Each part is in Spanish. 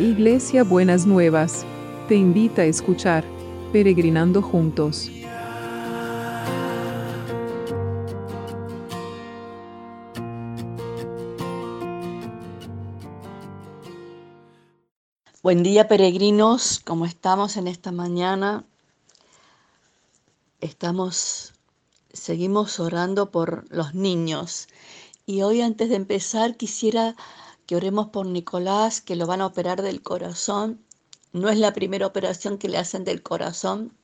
Iglesia Buenas Nuevas, te invita a escuchar Peregrinando Juntos. Buen día peregrinos, ¿cómo estamos en esta mañana? Estamos, seguimos orando por los niños. Y hoy antes de empezar quisiera que oremos por Nicolás, que lo van a operar del corazón. No es la primera operación que le hacen del corazón.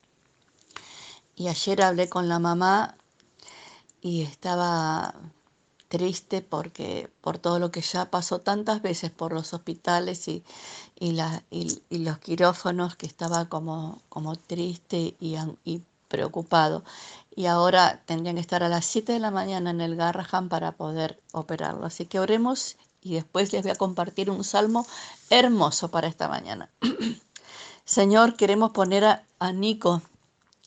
Y ayer hablé con la mamá y estaba triste porque por todo lo que ya pasó tantas veces por los hospitales y, y, y, los quirófanos, que estaba como, como triste y, y preocupado. Y ahora tendrían que estar a las 7 de la mañana en el Garrahan para poder operarlo. Así que oremos y después les voy a compartir un salmo hermoso para esta mañana. Señor, queremos poner a, Nico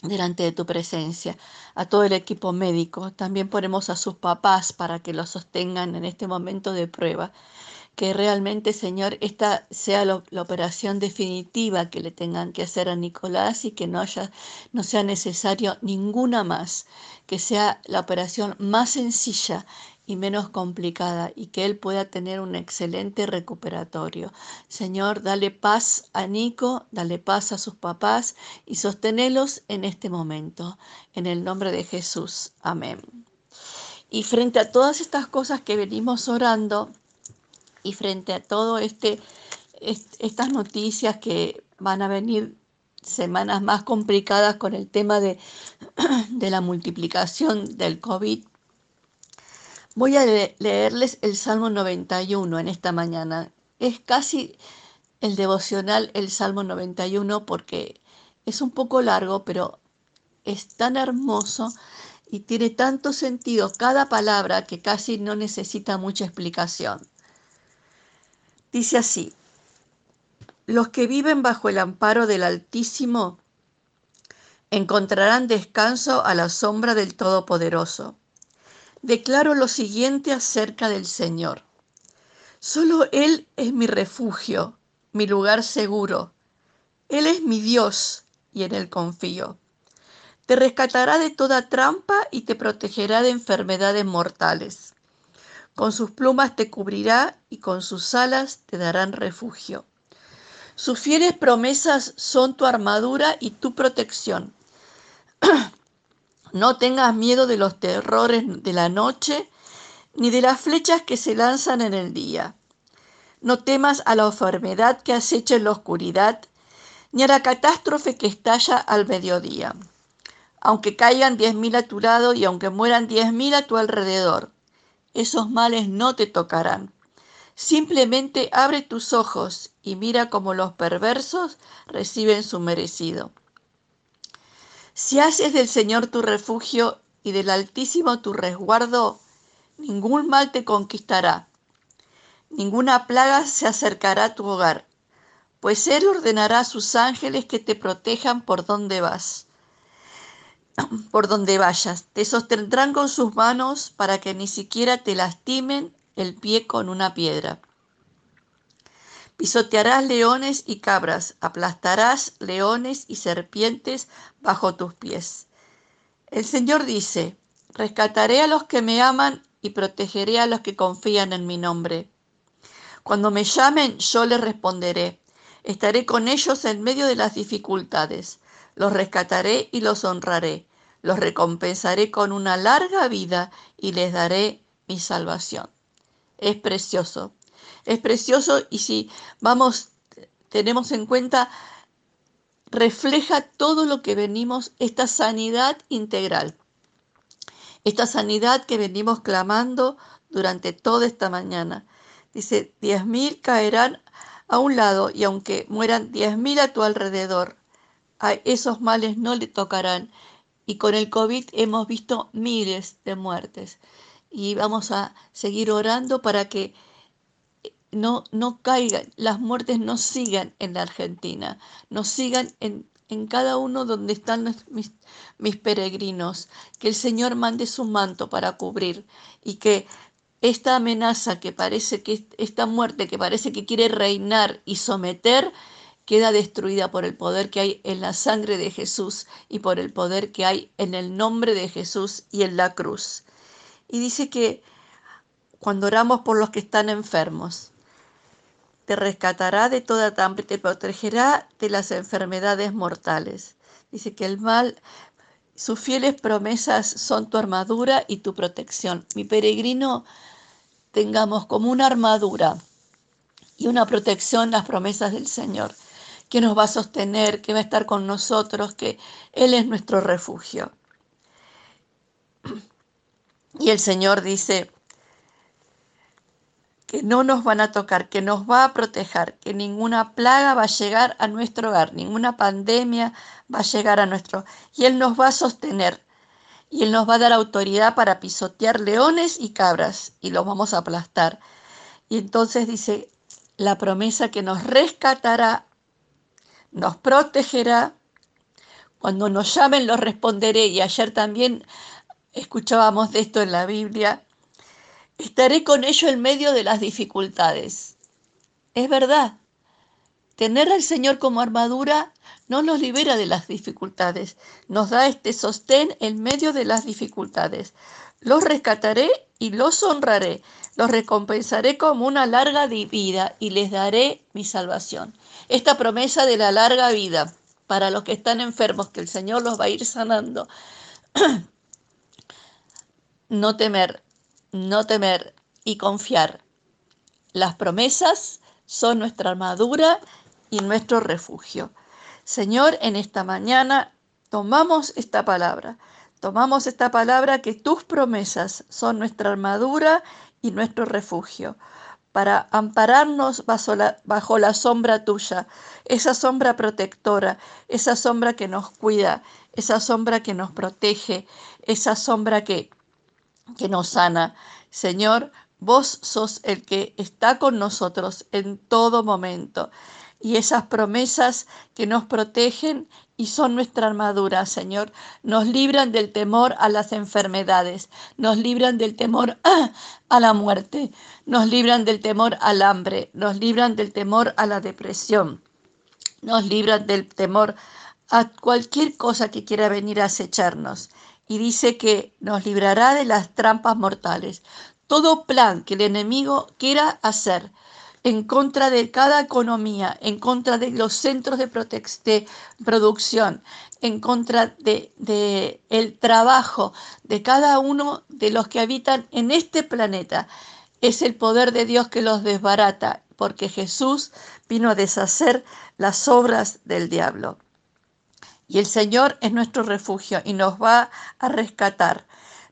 delante de tu presencia, a todo el equipo médico, también ponemos a sus papás para que lo sostengan en este momento de prueba. Que realmente, Señor, esta sea la operación definitiva que le tengan que hacer a Nicolás y que no haya, no sea necesario ninguna más, que sea la operación más sencilla y menos complicada y que él pueda tener un excelente recuperatorio. Señor, dale paz a Nico, dale paz a sus papás y sostenelos en este momento. En el nombre de Jesús. Amén. Y frente a todas estas cosas que venimos orando y frente a todo este estas noticias que van a venir semanas más complicadas con el tema de, de la multiplicación del COVID Voy a leerles el Salmo 91 en esta mañana. Es casi el devocional, el Salmo 91, porque es un poco largo, pero es tan hermoso y tiene tanto sentido cada palabra que casi no necesita mucha explicación. Dice así, los que viven bajo el amparo del Altísimo encontrarán descanso a la sombra del Todopoderoso declaro lo siguiente acerca del Señor. Solo Él es mi refugio, mi lugar seguro. Él es mi Dios y en Él confío. Te rescatará de toda trampa y te protegerá de enfermedades mortales. Con sus plumas te cubrirá y con sus alas te darán refugio. Sus fieles promesas son tu armadura y tu protección. No tengas miedo de los terrores de la noche, ni de las flechas que se lanzan en el día. No temas a la enfermedad que acecha en la oscuridad, ni a la catástrofe que estalla al mediodía. Aunque caigan diez mil a tu lado y aunque mueran diez mil a tu alrededor, esos males no te tocarán. Simplemente abre tus ojos y mira cómo los perversos reciben su merecido. Si haces del Señor tu refugio y del Altísimo tu resguardo, ningún mal te conquistará, ninguna plaga se acercará a tu hogar, pues Él ordenará a sus ángeles que te protejan por donde vas, por donde vayas. Te sostendrán con sus manos para que ni siquiera te lastimen el pie con una piedra. Pisotearás leones y cabras, aplastarás leones y serpientes bajo tus pies. El Señor dice, rescataré a los que me aman y protegeré a los que confían en mi nombre. Cuando me llamen, yo les responderé. Estaré con ellos en medio de las dificultades. Los rescataré y los honraré. Los recompensaré con una larga vida y les daré mi salvación. Es precioso es precioso y si vamos, tenemos en cuenta, refleja todo lo que venimos, esta sanidad integral, esta sanidad que venimos clamando durante toda esta mañana. Dice, diez mil caerán a un lado y aunque mueran diez mil a tu alrededor, a esos males no le tocarán. Y con el COVID hemos visto miles de muertes. Y vamos a seguir orando para que no, caigan, las muertes no sigan en la Argentina, no sigan en, en cada uno donde están mis, mis peregrinos, que el Señor mande su manto para cubrir y que esta amenaza que parece que esta muerte que parece que quiere reinar y someter queda destruida por el poder que hay en la sangre de Jesús y por el poder que hay en el nombre de Jesús y en la cruz. Y dice que cuando oramos por los que están enfermos, te rescatará de toda trampa, te protegerá de las enfermedades mortales. Dice que el mal, sus fieles promesas son tu armadura y tu protección. Mi peregrino, tengamos como una armadura y una protección las promesas del Señor, que nos va a sostener, que va a estar con nosotros, que Él es nuestro refugio. Y el Señor dice, que no nos van a tocar, que nos va a proteger, que ninguna plaga va a llegar a nuestro hogar, ninguna pandemia va a llegar a nuestro... Y Él nos va a sostener y Él nos va a dar autoridad para pisotear leones y cabras y los vamos a aplastar. Y entonces dice la promesa que nos rescatará, nos protegerá. Cuando nos llamen, los responderé. Y ayer también escuchábamos de esto en la Biblia Estaré con ellos en medio de las dificultades. Es verdad, tener al Señor como armadura no nos libera de las dificultades, nos da este sostén en medio de las dificultades. Los rescataré y los honraré, los recompensaré como una larga vida y les daré mi salvación. Esta promesa de la larga vida para los que están enfermos, que el Señor los va a ir sanando. no temer, no temer y confiar. Las promesas son nuestra armadura y nuestro refugio. Señor, en esta mañana tomamos esta palabra. Tomamos esta palabra que tus promesas son nuestra armadura y nuestro refugio para ampararnos bajo la, sombra tuya, esa sombra protectora, esa sombra que nos cuida, esa sombra que nos protege, esa sombra que que nos sana. Señor, vos sos el que está con nosotros en todo momento. Y esas promesas que nos protegen y son nuestra armadura, Señor, nos libran del temor a las enfermedades, nos libran del temor a la muerte, nos libran del temor al hambre, nos libran del temor a la depresión, nos libran del temor a cualquier cosa que quiera venir a acecharnos y dice que nos librará de las trampas mortales. Todo plan que el enemigo quiera hacer en contra de cada economía, en contra de los centros de, producción, en contra de el trabajo de cada uno de los que habitan en este planeta. Es el poder de Dios que los desbarata, porque Jesús vino a deshacer las obras del diablo. Y el Señor es nuestro refugio y nos va a rescatar,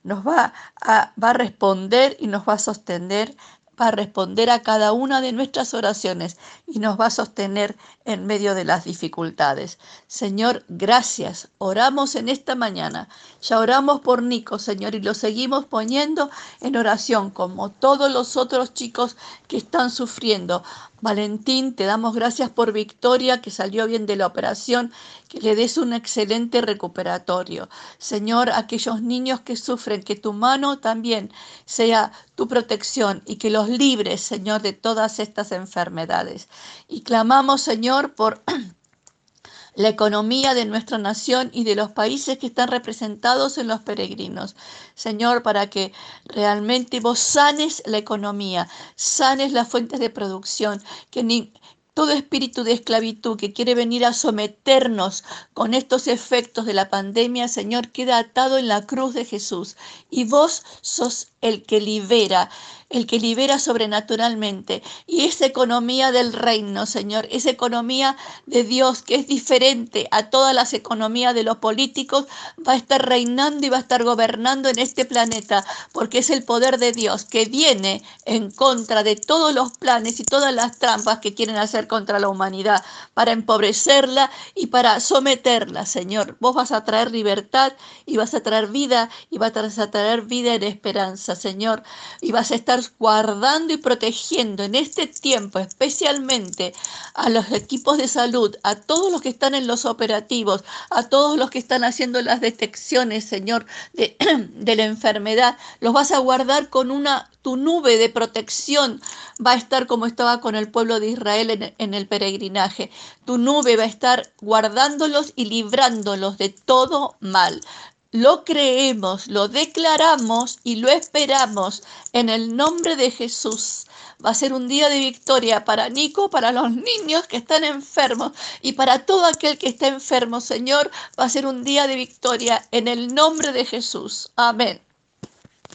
nos va a, va a responder y nos va a sostener va a responder a cada una de nuestras oraciones y nos va a sostener en medio de las dificultades. Señor, gracias. Oramos en esta mañana. Ya oramos por Nico, Señor, y lo seguimos poniendo en oración como todos los otros chicos que están sufriendo. Valentín, te damos gracias por Victoria, que salió bien de la operación, que le des un excelente recuperatorio. Señor, aquellos niños que sufren, que tu mano también sea tu protección y que los libres, Señor, de todas estas enfermedades. Y clamamos, Señor, por la economía de nuestra nación y de los países que están representados en los peregrinos. Señor, para que realmente vos sanes la economía, sanes las fuentes de producción, que ni, todo espíritu de esclavitud que quiere venir a someternos con estos efectos de la pandemia, Señor, queda atado en la cruz de Jesús. Y vos sos el que libera, el que libera sobrenaturalmente. Y esa economía del reino, Señor, esa economía de Dios que es diferente a todas las economías de los políticos, va a estar reinando y va a estar gobernando en este planeta, porque es el poder de Dios que viene en contra de todos los planes y todas las trampas que quieren hacer contra la humanidad, para empobrecerla y para someterla, Señor. Vos vas a traer libertad y vas a traer vida y vas a traer vida en esperanza, Señor, y vas a estar guardando y protegiendo en este tiempo, especialmente a los equipos de salud, a todos los que están en los operativos, a todos los que están haciendo las detecciones, Señor, de, de la enfermedad. Los vas a guardar con una tu nube de protección va a estar como estaba con el pueblo de Israel en, en, el peregrinaje. Tu nube va a estar guardándolos y librándolos de todo mal. Lo creemos, lo declaramos y lo esperamos en el nombre de Jesús. Va a ser un día de victoria para Nico, para los niños que están enfermos y para todo aquel que está enfermo, Señor. Va a ser un día de victoria en el nombre de Jesús. Amén.